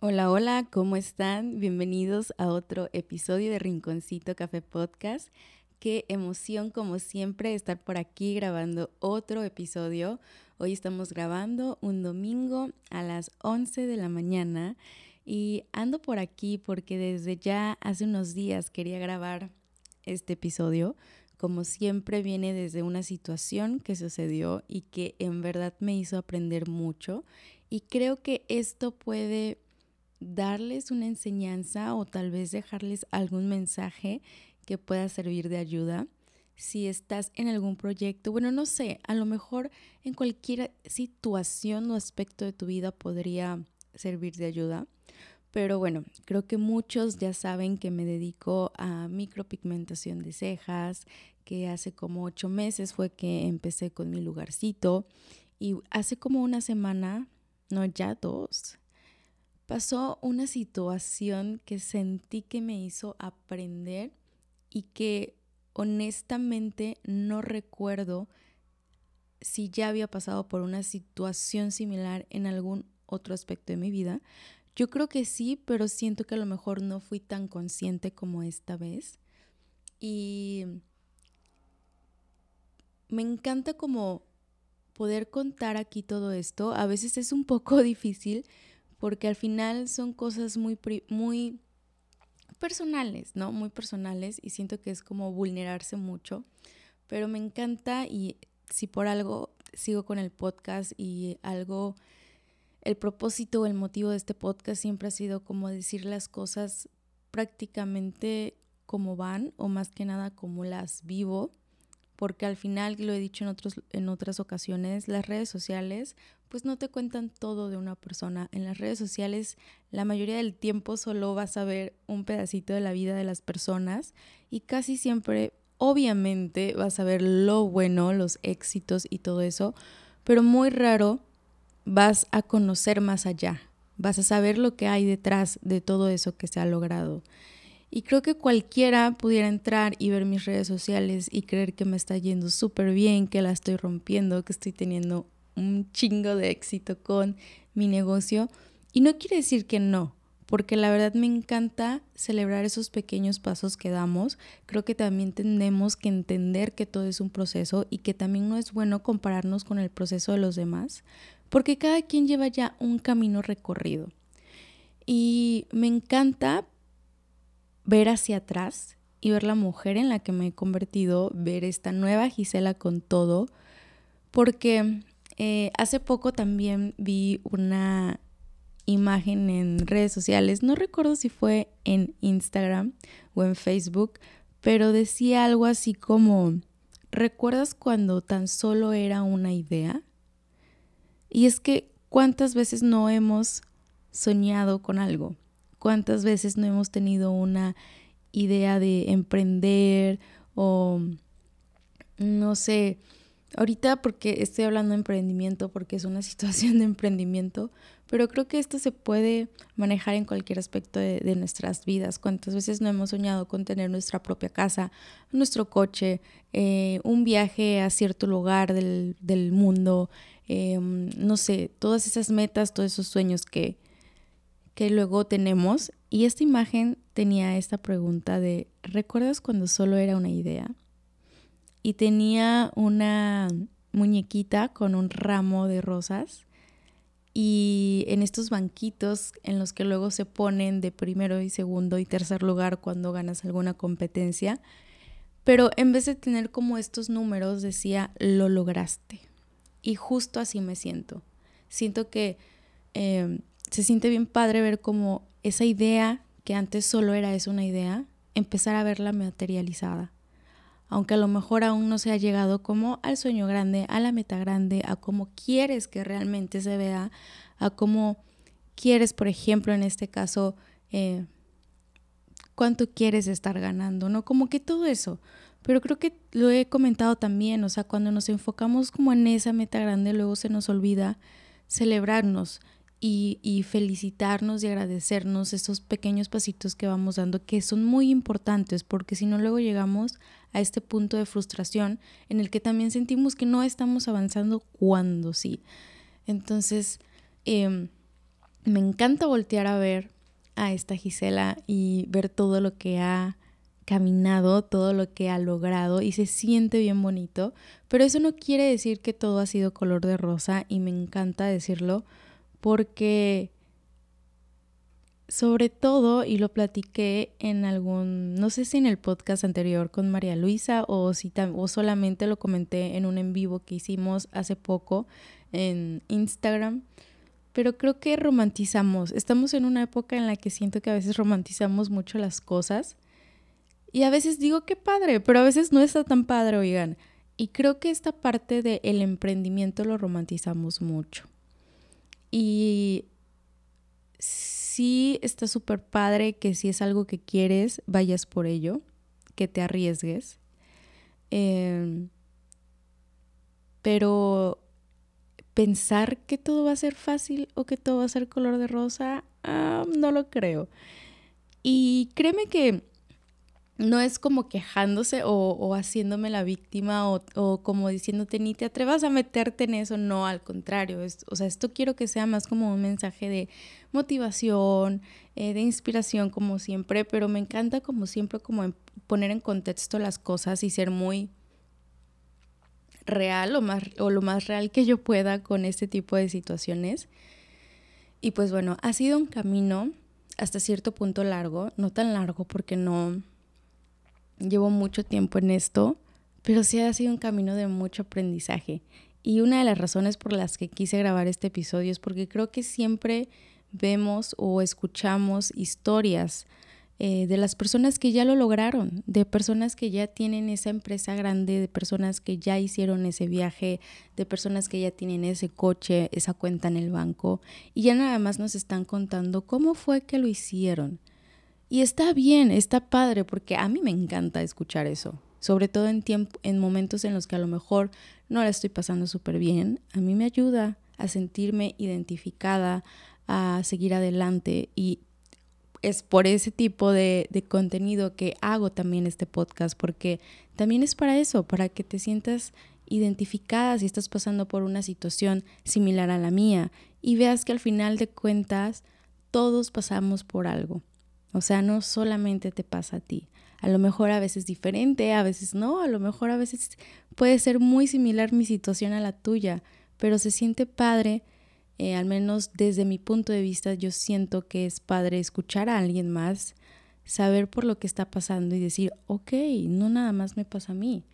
Hola, hola, ¿cómo están? Bienvenidos a otro episodio de Rinconcito Café Podcast. Qué emoción, como siempre, estar por aquí grabando otro episodio. Hoy estamos grabando un domingo a las 11 de la mañana y ando por aquí porque desde ya hace unos días quería grabar este episodio. Como siempre viene desde una situación que sucedió y que en verdad me hizo aprender mucho y creo que esto puede darles una enseñanza o tal vez dejarles algún mensaje que pueda servir de ayuda. Si estás en algún proyecto, bueno, no sé, a lo mejor en cualquier situación o aspecto de tu vida podría servir de ayuda. Pero bueno, creo que muchos ya saben que me dedico a micropigmentación de cejas, que hace como ocho meses fue que empecé con mi lugarcito y hace como una semana, no ya dos, pasó una situación que sentí que me hizo aprender y que honestamente no recuerdo si ya había pasado por una situación similar en algún otro aspecto de mi vida. Yo creo que sí, pero siento que a lo mejor no fui tan consciente como esta vez. Y me encanta como poder contar aquí todo esto. A veces es un poco difícil porque al final son cosas muy, muy personales, ¿no? Muy personales y siento que es como vulnerarse mucho, pero me encanta y si por algo sigo con el podcast y algo, el propósito o el motivo de este podcast siempre ha sido como decir las cosas prácticamente como van o más que nada como las vivo porque al final, lo he dicho en, otros, en otras ocasiones, las redes sociales pues no te cuentan todo de una persona. En las redes sociales la mayoría del tiempo solo vas a ver un pedacito de la vida de las personas y casi siempre, obviamente, vas a ver lo bueno, los éxitos y todo eso, pero muy raro vas a conocer más allá, vas a saber lo que hay detrás de todo eso que se ha logrado. Y creo que cualquiera pudiera entrar y ver mis redes sociales y creer que me está yendo súper bien, que la estoy rompiendo, que estoy teniendo un chingo de éxito con mi negocio. Y no quiere decir que no, porque la verdad me encanta celebrar esos pequeños pasos que damos. Creo que también tenemos que entender que todo es un proceso y que también no es bueno compararnos con el proceso de los demás, porque cada quien lleva ya un camino recorrido. Y me encanta ver hacia atrás y ver la mujer en la que me he convertido, ver esta nueva Gisela con todo, porque eh, hace poco también vi una imagen en redes sociales, no recuerdo si fue en Instagram o en Facebook, pero decía algo así como, ¿recuerdas cuando tan solo era una idea? Y es que, ¿cuántas veces no hemos soñado con algo? ¿Cuántas veces no hemos tenido una idea de emprender o no sé, ahorita porque estoy hablando de emprendimiento, porque es una situación de emprendimiento, pero creo que esto se puede manejar en cualquier aspecto de, nuestras vidas. ¿Cuántas veces no hemos soñado con tener nuestra propia casa, nuestro coche, eh, un viaje a cierto lugar del, mundo? Em, no sé, todas esas metas, todos esos sueños que, que luego tenemos. Y esta imagen tenía esta pregunta de, ¿recuerdas cuando solo era una idea? Y tenía una muñequita con un ramo de rosas y en estos banquitos en los que luego se ponen de primero y segundo y tercer lugar cuando ganas alguna competencia, pero en vez de tener como estos números decía lo lograste. Y justo así me siento. Siento que em, se siente bien padre ver como esa idea que antes solo era eso una idea, empezar a verla materializada. Aunque a lo mejor aún no se ha llegado como al sueño grande, a la meta grande, a cómo quieres que realmente se vea, a cómo quieres, por ejemplo, en este caso, eh, cuánto quieres estar ganando, ¿no? Como que todo eso. Pero creo que lo he comentado también, o sea, cuando nos enfocamos como en esa meta grande, luego se nos olvida celebrarnos, y, felicitarnos y agradecernos esos pequeños pasitos que vamos dando que son muy importantes porque si no luego llegamos a este punto de frustración en el que también sentimos que no estamos avanzando cuando sí. Entonces, em, me encanta voltear a ver a esta Gisela y ver todo lo que ha caminado, todo lo que ha logrado y se siente bien bonito, pero eso no quiere decir que todo ha sido color de rosa y me encanta decirlo porque sobre todo, y lo platiqué en algún, no sé si en el podcast anterior con María Luisa o si o solamente lo comenté en un en vivo que hicimos hace poco en Instagram, pero creo que romantizamos, estamos en una época en la que siento que a veces romantizamos mucho las cosas y a veces digo qué padre, pero a veces no está tan padre, oigan. Y creo que esta parte del emprendimiento lo romantizamos mucho. Y sí está súper padre que si es algo que quieres, vayas por ello, que te arriesgues. Em, pero pensar que todo va a ser fácil o que todo va a ser color de rosa, ah, no lo creo. Y créeme que no es como quejándose o, haciéndome la víctima o, como diciéndote ni te atrevas a meterte en eso, no, al contrario, o sea, esto quiero que sea más como un mensaje de motivación, eh, de inspiración como siempre, pero me encanta como siempre como poner en contexto las cosas y ser muy real o, más, o lo más real que yo pueda con este tipo de situaciones. Y pues bueno, ha sido un camino hasta cierto punto largo, no tan largo porque no llevo mucho tiempo en esto, pero sí ha sido un camino de mucho aprendizaje. Y una de las razones por las que quise grabar este episodio es porque creo que siempre vemos o escuchamos historias eh, de las personas que ya lo lograron, de personas que ya tienen esa empresa grande, de personas que ya hicieron ese viaje, de personas que ya tienen ese coche, esa cuenta en el banco, y ya nada más nos están contando cómo fue que lo hicieron. Y está bien, está padre, porque a mí me encanta escuchar eso, sobre todo en, tiempo, en momentos en los que a lo mejor no la estoy pasando súper bien. A mí me ayuda a sentirme identificada, a seguir adelante y es por ese tipo de, de, contenido que hago también este podcast, porque también es para eso, para que te sientas identificada si estás pasando por una situación similar a la mía y veas que al final de cuentas todos pasamos por algo. O sea, no solamente te pasa a ti. A lo mejor a veces diferente, a veces no, a lo mejor a veces puede ser muy similar mi situación a la tuya, pero se siente padre, eh, al menos desde mi punto de vista, yo siento que es padre escuchar a alguien más, saber por lo que está pasando y decir, ok, no nada más me pasa a mí.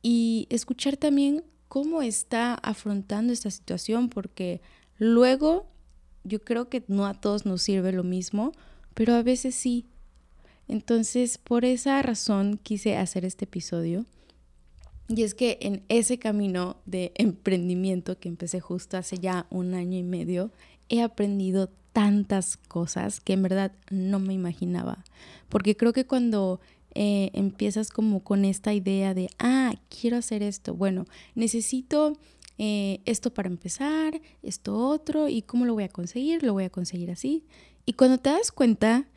Y escuchar también cómo está afrontando esta situación, porque luego yo creo que no a todos nos sirve lo mismo pero a veces sí. Entonces, por esa razón quise hacer este episodio. Y es que en ese camino de emprendimiento que empecé justo hace ya un año y medio, he aprendido tantas cosas que en verdad no me imaginaba. Porque creo que cuando eh, empiezas como con esta idea de, ah, quiero hacer esto, bueno, necesito eh, esto para empezar, esto otro, y cómo lo voy a conseguir, lo voy a conseguir así. Y cuando te das cuenta,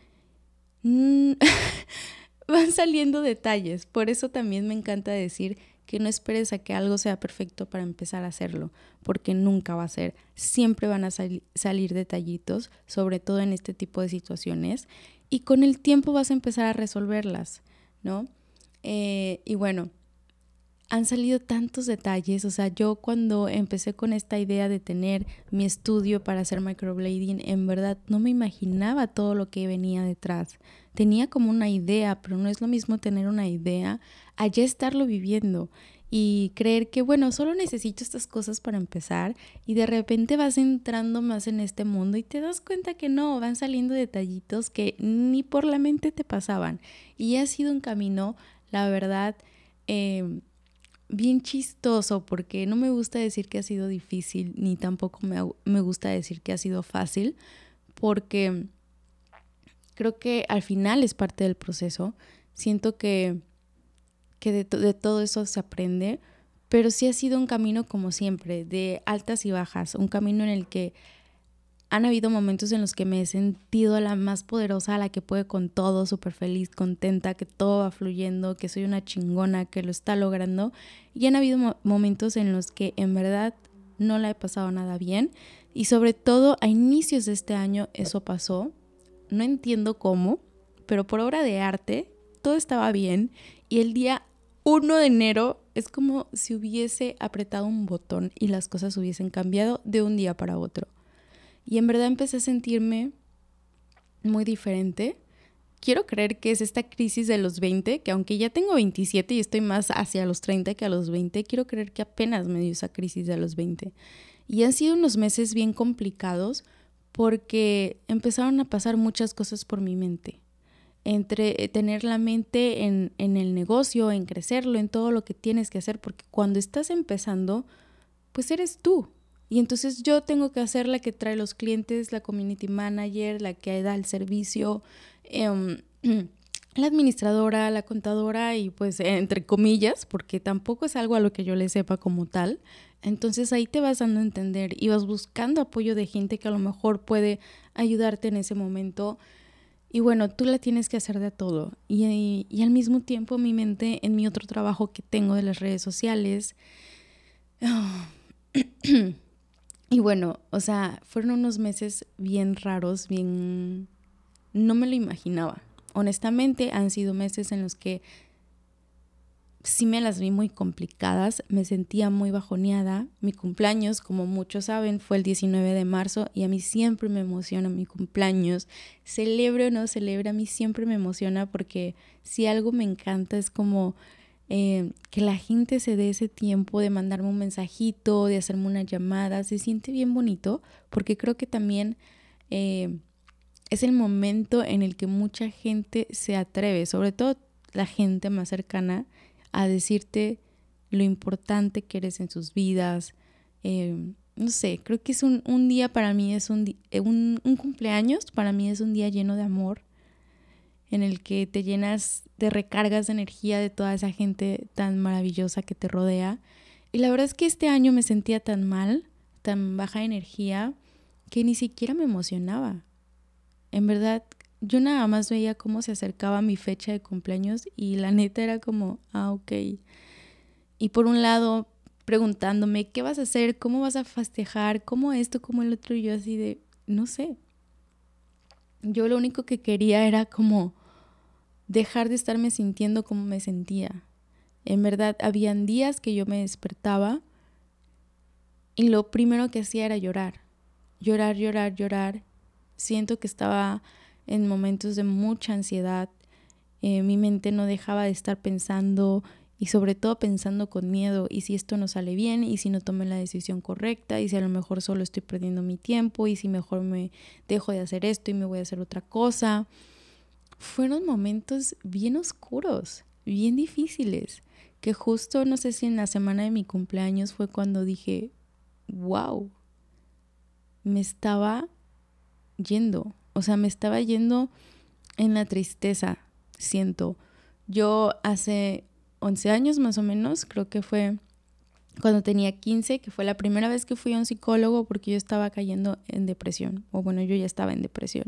mm, van saliendo detalles. Por eso también me encanta decir que no esperes a que algo sea perfecto para empezar a hacerlo, porque nunca va a ser. Siempre van a salir detallitos, sobre todo en este tipo de situaciones, y con el tiempo vas a empezar a resolverlas, ¿no? Eh, y bueno, han salido tantos detalles, o sea, yo cuando empecé con esta idea de tener mi estudio para hacer microblading, en verdad no me imaginaba todo lo que venía detrás. Tenía como una idea, pero no es lo mismo tener una idea a ya estarlo viviendo y creer que, bueno, solo necesito estas cosas para empezar y de repente vas entrando más en este mundo y te das cuenta que no, van saliendo detallitos que ni por la mente te pasaban. Y ha sido un camino, la verdad, eh, bien chistoso porque no me gusta decir que ha sido difícil ni tampoco me, gusta decir que ha sido fácil porque creo que al final es parte del proceso. Siento que, que de, de todo eso se aprende, pero sí ha sido un camino como siempre, de altas y bajas, un camino en el que han habido momentos en los que me he sentido la más poderosa, la que puede con todo, súper feliz, contenta, que todo va fluyendo, que soy una chingona, que lo está logrando. Y han habido momentos en los que en verdad no la he pasado nada bien. Y sobre todo a inicios de este año eso pasó. No entiendo cómo, pero por obra de arte todo estaba bien y el día 1 de enero es como si hubiese apretado un botón y las cosas hubiesen cambiado de un día para otro. Y en verdad empecé a sentirme muy diferente. Quiero creer que es esta crisis de los 20, que aunque ya tengo 27 y estoy más hacia los 30 que a los 20, quiero creer que apenas me dio esa crisis de los 20. Y han sido unos meses bien complicados porque empezaron a pasar muchas cosas por mi mente. Entre eh, tener la mente en, en el negocio, en crecerlo, en todo lo que tienes que hacer, porque cuando estás empezando, pues eres tú, y entonces yo tengo que hacer la que trae los clientes, la community manager, la que da el servicio, em, la administradora, la contadora y pues entre comillas, porque tampoco es algo a lo que yo le sepa como tal. Entonces ahí te vas dando a entender y vas buscando apoyo de gente que a lo mejor puede ayudarte en ese momento. Y bueno, tú la tienes que hacer de todo. Y, y al mismo tiempo mi mente en mi otro trabajo que tengo de las redes sociales. Y bueno, o sea, fueron unos meses bien raros, bien... No me lo imaginaba. Honestamente, han sido meses en los que sí me las vi muy complicadas, me sentía muy bajoneada. Mi cumpleaños, como muchos saben, fue el 19 de marzo y a mí siempre me emociona mi cumpleaños. Celebre o no celebre, a mí siempre me emociona porque si algo me encanta es como eh, que la gente se dé ese tiempo de mandarme un mensajito, de hacerme una llamada, se siente bien bonito porque creo que también eh, es el momento en el que mucha gente se atreve, sobre todo la gente más cercana, a decirte lo importante que eres en sus vidas. Eh, no sé, creo que es un, un día para mí, es un, un, un cumpleaños, para mí es un día lleno de amor en el que te llenas de recargas de energía de toda esa gente tan maravillosa que te rodea. Y la verdad es que este año me sentía tan mal, tan baja de energía, que ni siquiera me emocionaba. En verdad, yo nada más veía cómo se acercaba mi fecha de cumpleaños y la neta era como, ah, ok. Y por un lado, preguntándome, ¿qué vas a hacer? ¿Cómo vas a festejar? ¿Cómo esto? ¿Cómo el otro? Y yo así de, no sé. Yo lo único que quería era como dejar de estarme sintiendo como me sentía. En verdad, habían días que yo me despertaba y lo primero que hacía era llorar. Llorar, llorar, llorar. Siento que estaba en momentos de mucha ansiedad. Eh, mi mente no dejaba de estar pensando y sobre todo pensando con miedo y si esto no sale bien y si no tomé la decisión correcta y si a lo mejor solo estoy perdiendo mi tiempo y si mejor me dejo de hacer esto y me voy a hacer otra cosa fueron momentos bien oscuros, bien difíciles, que justo no sé si en la semana de mi cumpleaños fue cuando dije, wow, me estaba yendo, o sea, me estaba yendo en la tristeza, siento. Yo hace 11 años más o menos, creo que fue cuando tenía 15, que fue la primera vez que fui a un psicólogo porque yo estaba cayendo en depresión, o bueno, yo ya estaba en depresión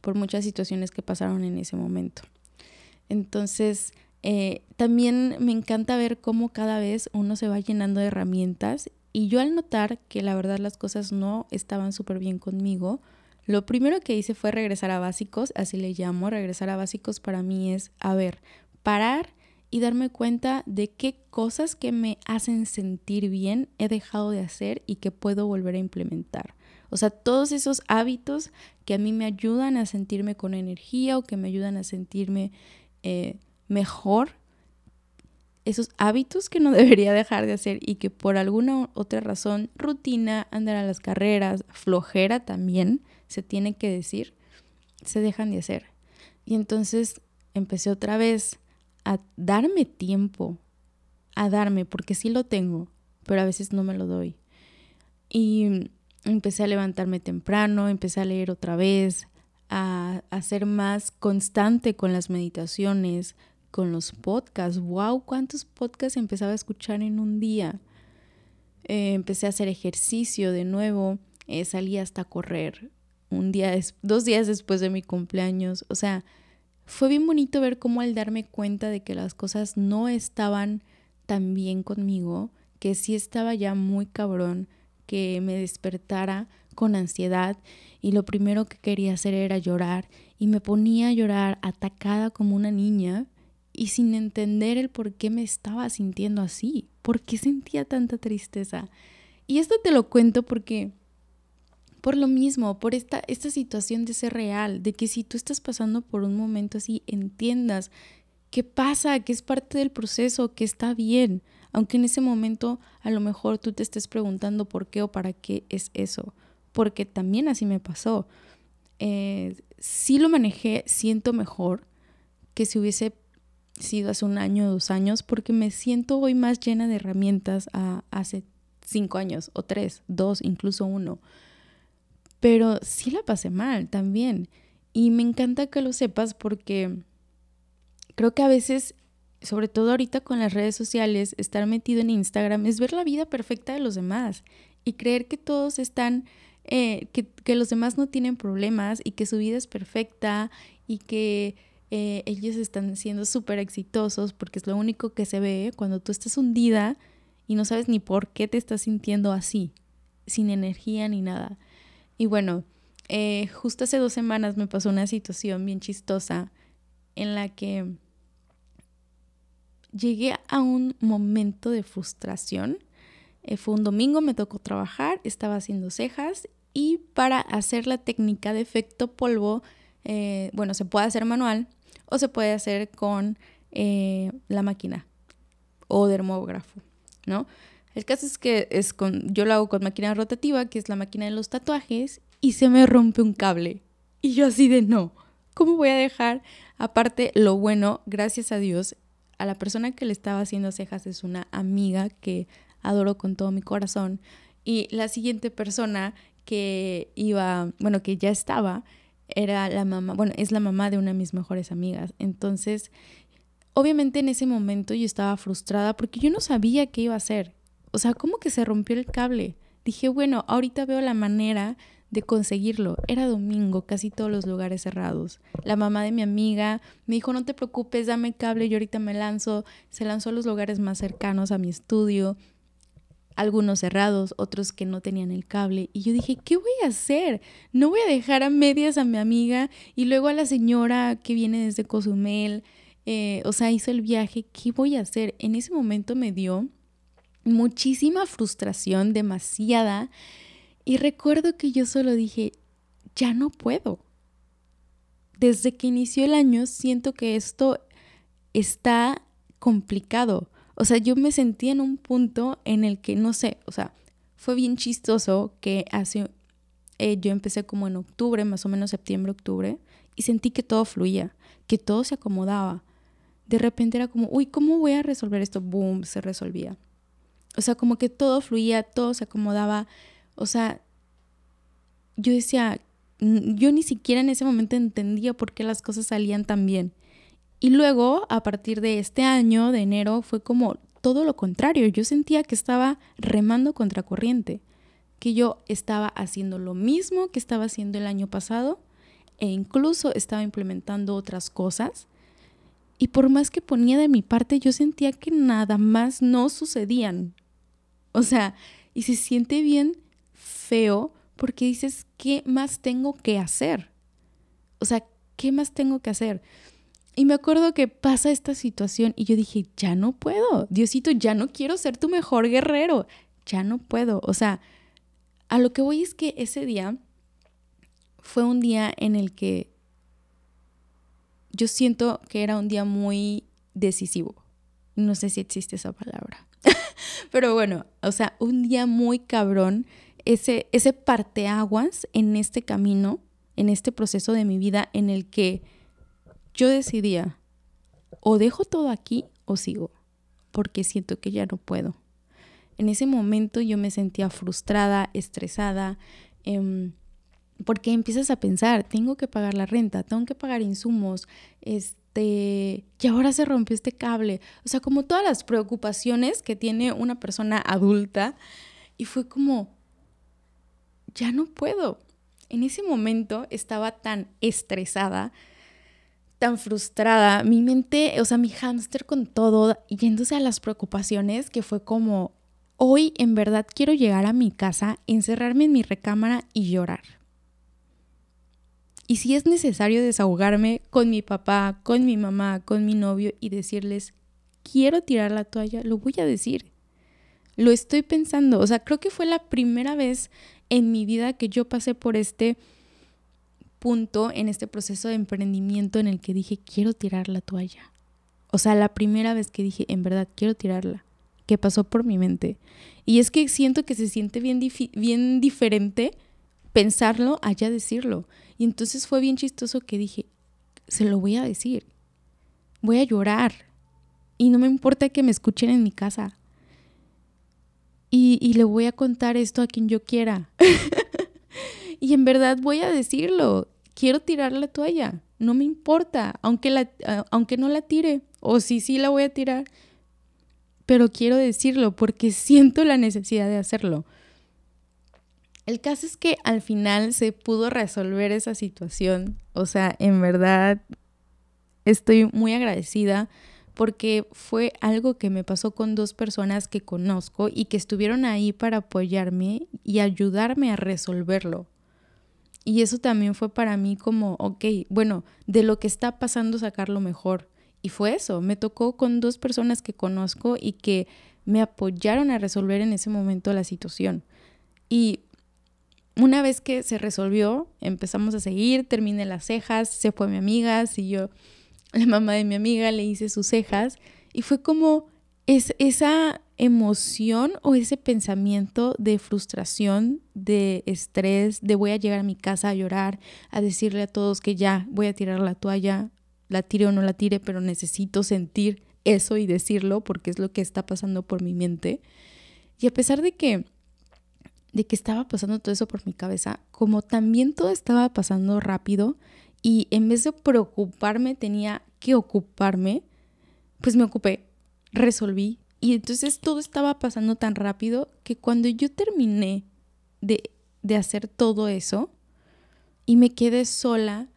por muchas situaciones que pasaron en ese momento. Entonces, eh, también me encanta ver cómo cada vez uno se va llenando de herramientas y yo al notar que la verdad las cosas no estaban súper bien conmigo, lo primero que hice fue regresar a básicos, así le llamo, regresar a básicos para mí es, a ver, parar y darme cuenta de qué cosas que me hacen sentir bien he dejado de hacer y que puedo volver a implementar. O sea, todos esos hábitos que a mí me ayudan a sentirme con energía o que me ayudan a sentirme eh, mejor, esos hábitos que no debería dejar de hacer y que por alguna otra razón, rutina, andar a las carreras, flojera también, se tiene que decir, se dejan de hacer. Y entonces empecé otra vez a darme tiempo, a darme, porque sí lo tengo, pero a veces no me lo doy. Y empecé a levantarme temprano, empecé a leer otra vez, a, ser más constante con las meditaciones, con los podcasts. ¡Wow! ¿Cuántos podcasts empezaba a escuchar en un día? Eh, empecé a hacer ejercicio de nuevo, eh, salí hasta correr un día, dos días después de mi cumpleaños. O sea, fue bien bonito ver cómo al darme cuenta de que las cosas no estaban tan bien conmigo, que sí estaba ya muy cabrón, que me despertara con ansiedad y lo primero que quería hacer era llorar y me ponía a llorar atacada como una niña y sin entender el por qué me estaba sintiendo así, por qué sentía tanta tristeza. Y esto te lo cuento porque por lo mismo, por esta, esta situación de ser real, de que si tú estás pasando por un momento así, entiendas qué pasa, que es parte del proceso, que está bien, aunque en ese momento a lo mejor tú te estés preguntando por qué o para qué es eso, porque también así me pasó. Eh, sí lo manejé, siento mejor que si hubiese sido hace un año o dos años, porque me siento hoy más llena de herramientas a hace cinco años o tres, dos, incluso uno. Pero sí la pasé mal también. Y me encanta que lo sepas porque creo que a veces, sobre todo ahorita con las redes sociales, estar metido en Instagram es ver la vida perfecta de los demás y creer que todos están, eh, que, que los demás no tienen problemas y que su vida es perfecta y que eh, ellos están siendo súper exitosos porque es lo único que se ve cuando tú estás hundida y no sabes ni por qué te estás sintiendo así, sin energía ni nada. Y bueno, eh, justo hace dos semanas me pasó una situación bien chistosa en la que llegué a un momento de frustración. Eh, fue un domingo, me tocó trabajar, estaba haciendo cejas y para hacer la técnica de efecto polvo, bueno, se puede hacer manual, o se puede hacer con eh, la máquina o dermógrafo, ¿no? El caso es que es con, yo lo hago con máquina rotativa, que es la máquina de los tatuajes, y se me rompe un cable. Y yo así de no, ¿cómo voy a dejar? Aparte, lo bueno, gracias a Dios, a la persona que le estaba haciendo cejas es una amiga que adoro con todo mi corazón. Y la siguiente persona que iba, bueno, que ya estaba, era la mamá, bueno, es la mamá de una de mis mejores amigas. Entonces, obviamente en ese momento yo estaba frustrada porque yo no sabía qué iba a hacer. O sea, ¿cómo que se rompió el cable? Dije, bueno, ahorita veo la manera de conseguirlo. Era domingo, casi todos los lugares cerrados. La mamá de mi amiga me dijo, no te preocupes, dame el cable, yo ahorita me lanzo. Se lanzó a los lugares más cercanos a mi estudio algunos cerrados, otros que no tenían el cable. Y yo dije, ¿qué voy a hacer? No voy a dejar a medias a mi amiga y luego a la señora que viene desde Cozumel, eh, o sea, hizo el viaje, ¿qué voy a hacer? En ese momento me dio muchísima frustración, demasiada. Y recuerdo que yo solo dije, ya no puedo. Desde que inició el año siento que esto está complicado o sea, yo me sentí en un punto en el que, no sé, o sea, fue bien chistoso que hace, eh, yo empecé como en octubre, más o menos septiembre, octubre, y sentí que todo fluía, que todo se acomodaba. De repente era como, uy, ¿cómo voy a resolver esto? Boom, se resolvía. O sea, como que todo fluía, todo se acomodaba. O sea, yo decía, yo ni siquiera en ese momento entendía por qué las cosas salían tan bien. Y luego, a partir de este año, de enero, fue como todo lo contrario. Yo sentía que estaba remando contra corriente, que yo estaba haciendo lo mismo que estaba haciendo el año pasado e incluso estaba implementando otras cosas. Y por más que ponía de mi parte, yo sentía que nada más no sucedían. O sea, y se siente bien feo porque dices, ¿qué más tengo que hacer? O sea, ¿qué más tengo que hacer? Y me acuerdo que pasa esta situación y yo dije, ya no puedo, Diosito, ya no quiero ser tu mejor guerrero, ya no puedo. O sea, a lo que voy es que ese día fue un día en el que yo siento que era un día muy decisivo. No sé si existe esa palabra. Pero bueno, o sea, un día muy cabrón, ese, ese parteaguas en este camino, en este proceso de mi vida en el que yo decidía, o dejo todo aquí o sigo, porque siento que ya no puedo. En ese momento yo me sentía frustrada, estresada, em, porque empiezas a pensar, tengo que pagar la renta, tengo que pagar insumos, este, y ahora se rompió este cable. O sea, como todas las preocupaciones que tiene una persona adulta. Y fue como, ya no puedo. En ese momento estaba tan estresada tan frustrada, mi mente, o sea, mi hámster con todo, yéndose a las preocupaciones, que fue como, hoy en verdad quiero llegar a mi casa, encerrarme en mi recámara y llorar. Y si es necesario desahogarme con mi papá, con mi mamá, con mi novio y decirles, quiero tirar la toalla, lo voy a decir. Lo estoy pensando. O sea, creo que fue la primera vez en mi vida que yo pasé por este punto, en este proceso de emprendimiento en el que dije, quiero tirar la toalla. O sea, la primera vez que dije, en verdad, quiero tirarla, que pasó por mi mente. Y es que siento que se siente bien, bien diferente pensarlo allá decirlo. Y entonces fue bien chistoso que dije, se lo voy a decir. Voy a llorar. Y no me importa que me escuchen en mi casa. Y, y le voy a contar esto a quien yo quiera. y en verdad voy a decirlo. Quiero tirar la toalla. No me importa, aunque, la, aunque no la tire. O si sí la voy a tirar. Pero quiero decirlo porque siento la necesidad de hacerlo. El caso es que al final se pudo resolver esa situación. O sea, en verdad estoy muy agradecida porque fue algo que me pasó con dos personas que conozco y que estuvieron ahí para apoyarme y ayudarme a resolverlo. Y eso también fue para mí como, ok, bueno, de lo que está pasando sacar lo mejor. Y fue eso, me tocó con dos personas que conozco y que me apoyaron a resolver en ese momento la situación. Y una vez que se resolvió, empezamos a seguir, terminé las cejas, se fue mi amiga, yo la mamá de mi amiga, le hice sus cejas y fue como es, esa emoción o ese pensamiento de frustración, de estrés, de voy a llegar a mi casa a llorar, a decirle a todos que ya voy a tirar la toalla, la tire o no la tire, pero necesito sentir eso y decirlo porque es lo que está pasando por mi mente. Y a pesar de que de que estaba pasando todo eso por mi cabeza, como también todo estaba pasando rápido y en vez de preocuparme tenía que ocuparme, pues me ocupé, resolví. Y entonces todo estaba pasando tan rápido que cuando yo terminé de, de hacer todo eso y me quedé sola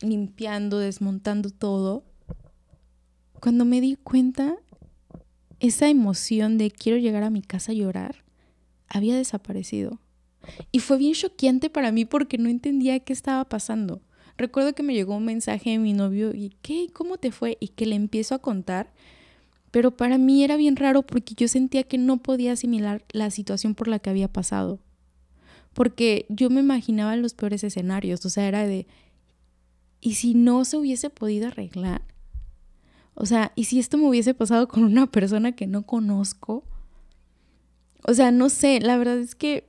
limpiando, desmontando todo, cuando me di cuenta, esa emoción de quiero llegar a mi casa a llorar, había desaparecido. Y fue bien choqueante para mí porque no entendía qué estaba pasando. Recuerdo que me llegó un mensaje de mi novio y ¿qué? ¿Cómo te fue? Y que le empiezo a contar. Pero para mí era bien raro porque yo sentía que no podía asimilar la situación por la que había pasado. Porque yo me imaginaba los peores escenarios. O sea, era de, ¿y si no se hubiese podido arreglar? O sea, ¿y si esto me hubiese pasado con una persona que no conozco? O sea, no sé, la verdad es que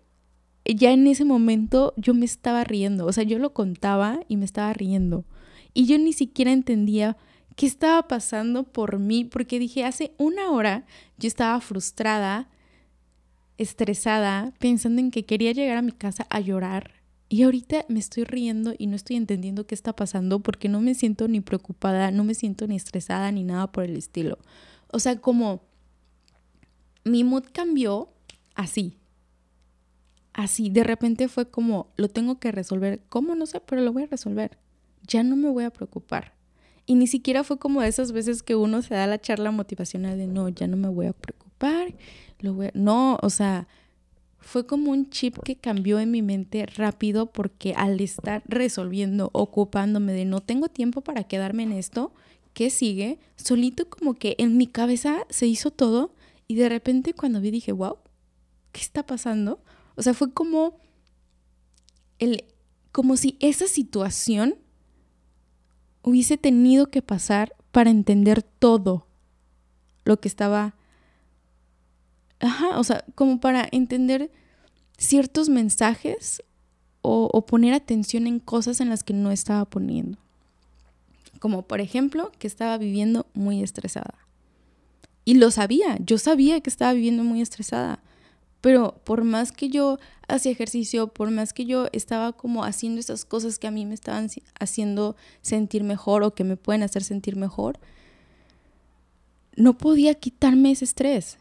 ya en ese momento yo me estaba riendo, o sea, yo lo contaba y me estaba riendo. Y yo ni siquiera entendía qué estaba pasando por mí, porque dije, hace una hora yo estaba frustrada, estresada, pensando en que quería llegar a mi casa a llorar. Y ahorita me estoy riendo y no estoy entendiendo qué está pasando porque no me siento ni preocupada, no me siento ni estresada ni nada por el estilo. O sea, como mi mood cambió así. Así, de repente fue como, lo tengo que resolver. ¿Cómo? No sé, pero lo voy a resolver. Ya no me voy a preocupar. Y ni siquiera fue como esas veces que uno se da la charla motivacional de, no, ya no me voy a preocupar. Lo voy No, o sea, fue como un chip que cambió en mi mente rápido porque al estar resolviendo, ocupándome de no tengo tiempo para quedarme en esto, ¿qué sigue? Solito como que en mi cabeza se hizo todo y de repente cuando vi dije, wow, ¿qué está pasando? O sea, fue como el como si esa situación hubiese tenido que pasar para entender todo lo que estaba Ajá, o sea, como para entender ciertos mensajes o, o, poner atención en cosas en las que no estaba poniendo. Como por ejemplo, que estaba viviendo muy estresada. Y lo sabía, yo sabía que estaba viviendo muy estresada. Pero por más que yo hacía ejercicio, por más que yo estaba como haciendo esas cosas que a mí me estaban haciendo sentir mejor o que me pueden hacer sentir mejor, no podía quitarme ese estrés.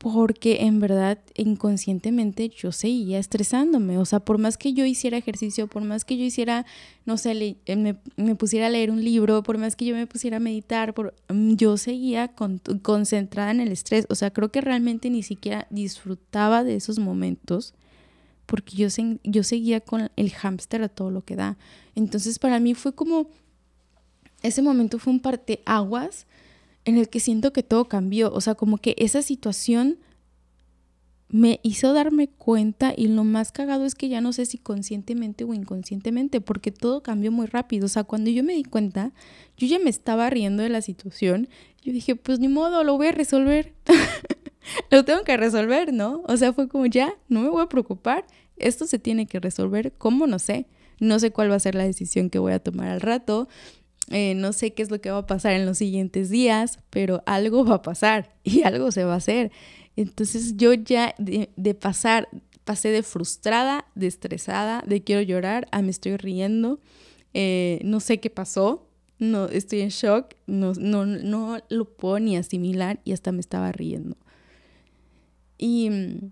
Porque en verdad inconscientemente yo seguía estresándome. O sea, por más que yo hiciera ejercicio, por más que yo hiciera, no sé, eh, me, pusiera a leer un libro, por más que yo me pusiera a meditar, por, mm, yo seguía concentrada en el estrés. O sea, creo que realmente ni siquiera disfrutaba de esos momentos porque yo, yo seguía con el hámster a todo lo que da. Entonces para mí fue como, ese momento fue un parteaguas en el que siento que todo cambió. O sea, como que esa situación me hizo darme cuenta y lo más cagado es que ya no sé si conscientemente o inconscientemente, porque todo cambió muy rápido. O sea, cuando yo me di cuenta, yo ya me estaba riendo de la situación. Yo dije, pues ni modo, lo voy a resolver. lo tengo que resolver, ¿no? O sea, fue como ya, no me voy a preocupar. Esto se tiene que resolver. ¿Cómo? No sé. No sé cuál va a ser la decisión que voy a tomar al rato. Eh, no sé qué es lo que va a pasar en los siguientes días, pero algo va a pasar y algo se va a hacer. Entonces yo ya de, pasar, pasé de frustrada, de estresada, de quiero llorar, a me estoy riendo, eh, no sé qué pasó, no, estoy en shock, no, no, no lo puedo ni asimilar y hasta me estaba riendo. Y mm,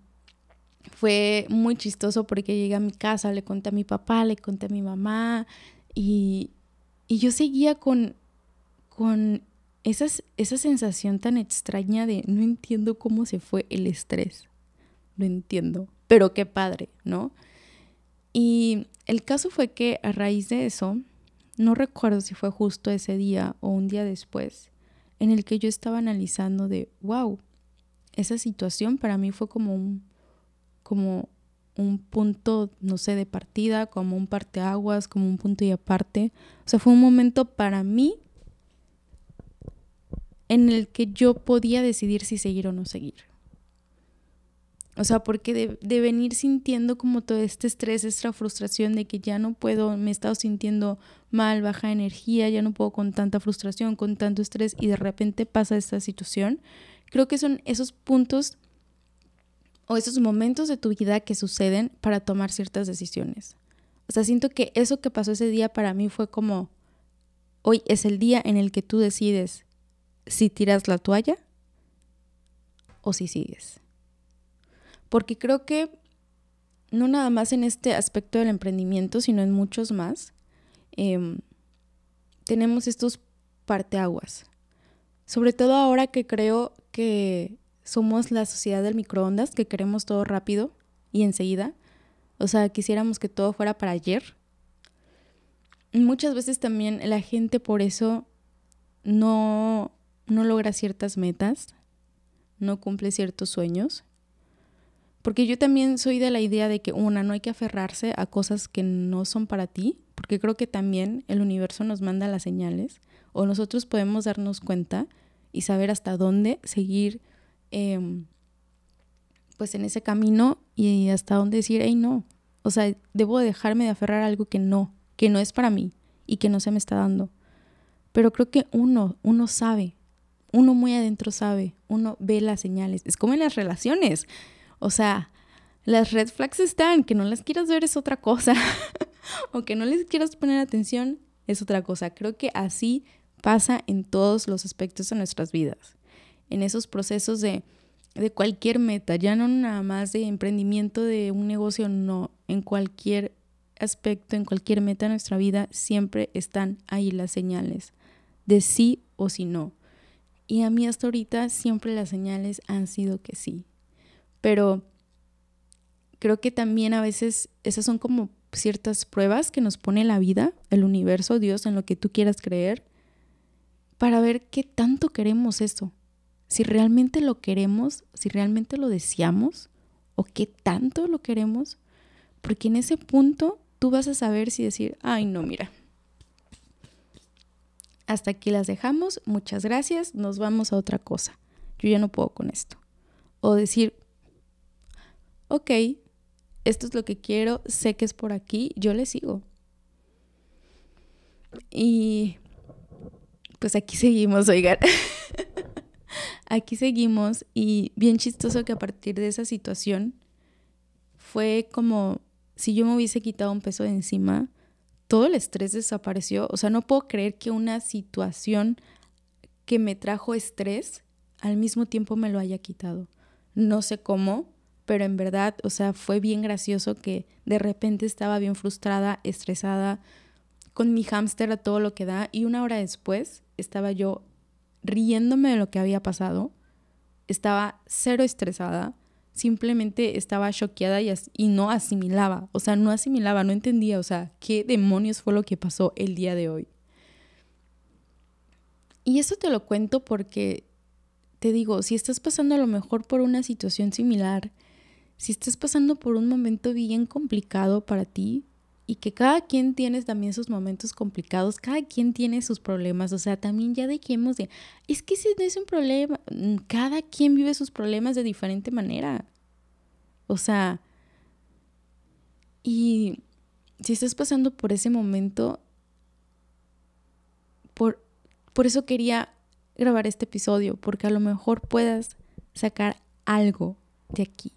fue muy chistoso porque llegué a mi casa, le conté a mi papá, le conté a mi mamá y, y yo seguía con, con esas, esa sensación tan extraña de no entiendo cómo se fue el estrés. No entiendo. Pero qué padre, ¿no? Y el caso fue que a raíz de eso, no recuerdo si fue justo ese día o un día después, en el que yo estaba analizando de, wow, esa situación para mí fue como un, como un punto, no sé, de partida, como un parteaguas, como un punto y aparte. O sea, fue un momento para mí en el que yo podía decidir si seguir o no seguir. O sea, porque de, de, venir sintiendo como todo este estrés, esta frustración de que ya no puedo, me he estado sintiendo mal, baja energía, ya no puedo con tanta frustración, con tanto estrés y de repente pasa esta situación, creo que son esos puntos o esos momentos de tu vida que suceden para tomar ciertas decisiones. O sea, siento que eso que pasó ese día para mí fue como, hoy es el día en el que tú decides si tiras la toalla o si sigues. Porque creo que no nada más en este aspecto del emprendimiento, sino en muchos más, em, tenemos estos parteaguas. Sobre todo ahora que creo que somos la sociedad del microondas, que queremos todo rápido y enseguida. O sea, quisiéramos que todo fuera para ayer. Muchas veces también la gente por eso no, no logra ciertas metas, no cumple ciertos sueños. Porque yo también soy de la idea de que, una, no hay que aferrarse a cosas que no son para ti, porque creo que también el universo nos manda las señales, o nosotros podemos darnos cuenta y saber hasta dónde seguir Em, pues en ese camino y hasta dónde decir, hey, no, o sea, debo dejarme de aferrar a algo que no, que no es para mí y que no se me está dando. Pero creo que uno, uno sabe, uno muy adentro sabe, uno ve las señales. Es como en las relaciones. O sea, las red flags están, que no las quieras ver es otra cosa. o que no les quieras poner atención es otra cosa. Creo que así pasa en todos los aspectos de nuestras vidas en esos procesos de, de cualquier meta, ya no nada más de emprendimiento de un negocio, no, en cualquier aspecto, en cualquier meta de nuestra vida, siempre están ahí las señales de sí o si no. Y a mí hasta ahorita siempre las señales han sido que sí. Pero creo que también a veces esas son como ciertas pruebas que nos pone la vida, el universo, Dios, en lo que tú quieras creer, para ver qué tanto queremos eso si realmente lo queremos, si realmente lo deseamos o qué tanto lo queremos, porque en ese punto tú vas a saber si decir, ay no, mira, hasta aquí las dejamos, muchas gracias, nos vamos a otra cosa, yo ya no puedo con esto. O decir, ok, esto es lo que quiero, sé que es por aquí, yo le sigo. Y pues aquí seguimos, oigan. aquí seguimos y bien chistoso que a partir de esa situación fue como si yo me hubiese quitado un peso de encima, todo el estrés desapareció. O sea, no puedo creer que una situación que me trajo estrés al mismo tiempo me lo haya quitado. no sé cómo, pero en verdad, o sea, fue bien gracioso que de repente estaba bien frustrada, estresada, con mi hámster a todo lo que da y una hora después estaba yo riéndome de lo que había pasado, estaba cero estresada, simplemente estaba choqueada y, y, no asimilaba, o sea, no asimilaba, no entendía, o sea, qué demonios fue lo que pasó el día de hoy. Y eso te lo cuento porque te digo, si estás pasando a lo mejor por una situación similar, si estás pasando por un momento bien complicado para ti, y que cada quien tiene también sus momentos complicados, cada quien tiene sus problemas, o sea, también ya dejemos de, es que ese no es un problema, mm, cada quien vive sus problemas de diferente manera. O sea, y si estás pasando por ese momento, por, por eso quería grabar este episodio, porque a lo mejor puedas sacar algo de aquí.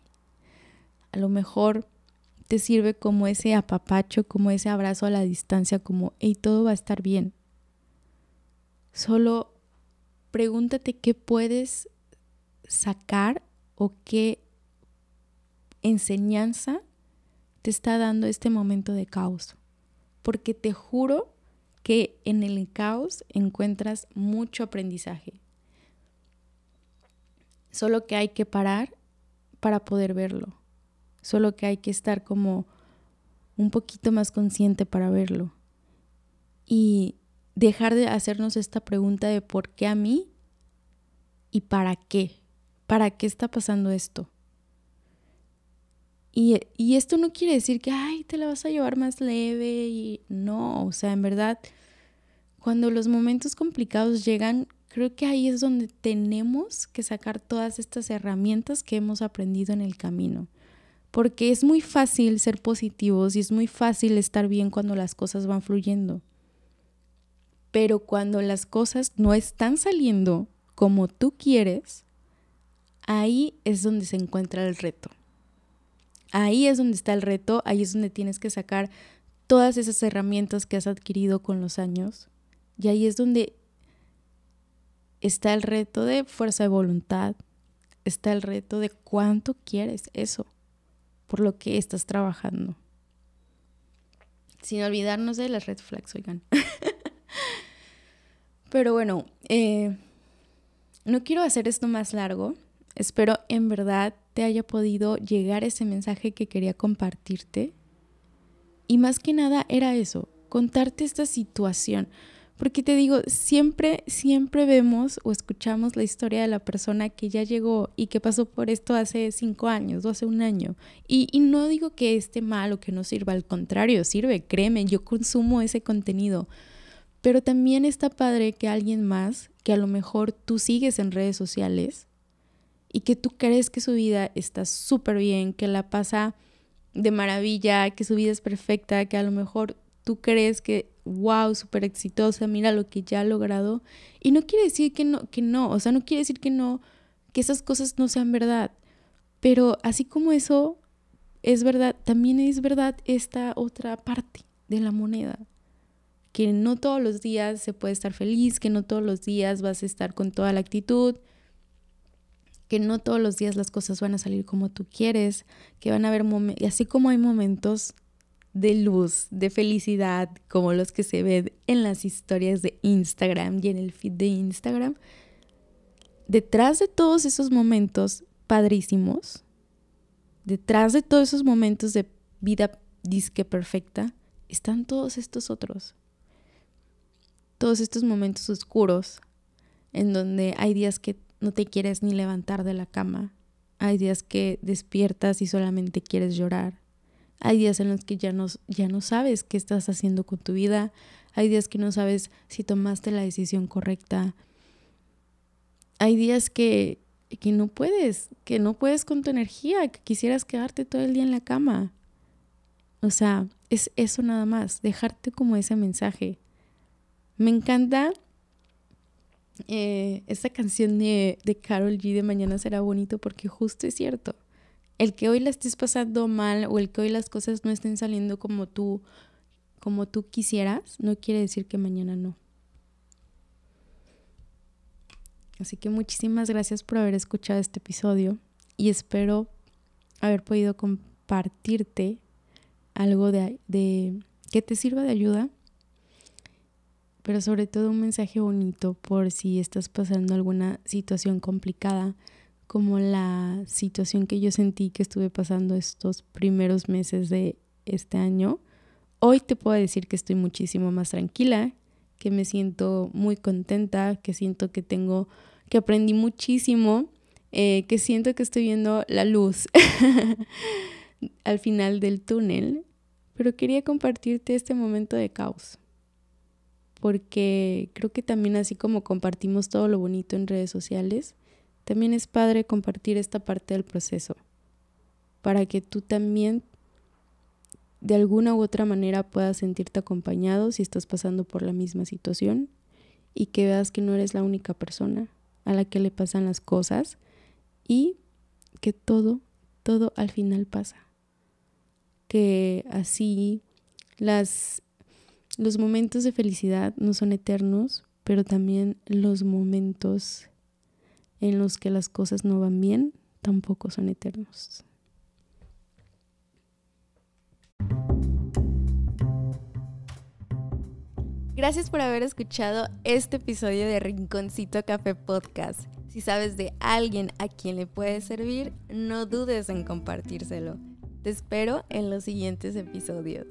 A lo mejor te sirve como ese apapacho, como ese abrazo a la distancia, como, hey, todo va a estar bien. Solo pregúntate qué puedes sacar o qué enseñanza te está dando este momento de caos. Porque te juro que en el caos encuentras mucho aprendizaje. Solo que hay que parar para poder verlo. Solo que hay que estar como un poquito más consciente para verlo. Y dejar de hacernos esta pregunta de por qué a mí y para qué. ¿Para qué está pasando esto? Y, y, esto no quiere decir que, ay, te la vas a llevar más leve y no, o sea, en verdad, cuando los momentos complicados llegan, creo que ahí es donde tenemos que sacar todas estas herramientas que hemos aprendido en el camino porque es muy fácil ser positivos y es muy fácil estar bien cuando las cosas van fluyendo. Pero cuando las cosas no están saliendo como tú quieres, ahí es donde se encuentra el reto. Ahí es donde está el reto, ahí es donde tienes que sacar todas esas herramientas que has adquirido con los años. Y ahí es donde está el reto de fuerza de voluntad, está el reto de cuánto quieres eso por lo que estás trabajando. Sin olvidarnos de las red flags, oigan. Pero bueno, eh, no quiero hacer esto más largo. Espero en verdad te haya podido llegar ese mensaje que quería compartirte. Y más que nada era eso, contarte esta situación. Porque te digo, siempre, siempre vemos o escuchamos la historia de la persona que ya llegó y que pasó por esto hace cinco años o hace un año. Y, y no digo que esté mal o que no sirva, al contrario, sirve, créeme, yo consumo ese contenido. Pero también está padre que alguien más, que a lo mejor tú sigues en redes sociales y que tú crees que su vida está súper bien, que la pasa de maravilla, que su vida es perfecta, que a lo mejor tú crees que wow, súper exitosa, mira lo que ya ha logrado. Y no quiere decir que no, que no, o sea, no quiere decir que no, que esas cosas no sean verdad. Pero así como eso es verdad, también es verdad esta otra parte de la moneda. Que no todos los días se puede estar feliz, que no todos los días vas a estar con toda la actitud, que no todos los días las cosas van a salir como tú quieres, que van a haber momentos, así como hay momentos de luz, de felicidad, como los que se ven en las historias de Instagram y en el feed de Instagram, detrás de todos esos momentos padrísimos, detrás de todos esos momentos de vida disque perfecta, están todos estos otros. Todos estos momentos oscuros en donde hay días que no te quieres ni levantar de la cama, hay días que despiertas y solamente quieres llorar, hay días en los que ya no, ya no sabes qué estás haciendo con tu vida. Hay días que no sabes si tomaste la decisión correcta. Hay días que, que no puedes, que no puedes con tu energía, que quisieras quedarte todo el día en la cama. O sea, es eso nada más, dejarte como ese mensaje. Me encanta eh, esta canción de, de Carol G de Mañana será bonito porque justo es cierto el que hoy la estés pasando mal o el que hoy las cosas no estén saliendo como tú como tú quisieras, no quiere decir que mañana no. Así que muchísimas gracias por haber escuchado este episodio y espero haber podido compartirte algo de, de que te sirva de ayuda, pero sobre todo un mensaje bonito por si estás pasando alguna situación complicada, como la situación que yo sentí que estuve pasando estos primeros meses de este año. Hoy te puedo decir que estoy muchísimo más tranquila, que me siento muy contenta, que siento que tengo, que aprendí muchísimo, eh, que siento que estoy viendo la luz al final del túnel, pero quería compartirte este momento de caos, porque creo que también así como compartimos todo lo bonito en redes sociales, también es padre compartir esta parte del proceso, para que tú también de alguna u otra manera puedas sentirte acompañado si estás pasando por la misma situación y que veas que no eres la única persona a la que le pasan las cosas y que todo, todo al final pasa. Que así las, los momentos de felicidad no son eternos, pero también los momentos en los que las cosas no van bien tampoco son eternos. Gracias por haber escuchado este episodio de Rinconcito Café Podcast. Si sabes de alguien a quien le puede servir, no dudes en compartírselo. Te espero en los siguientes episodios.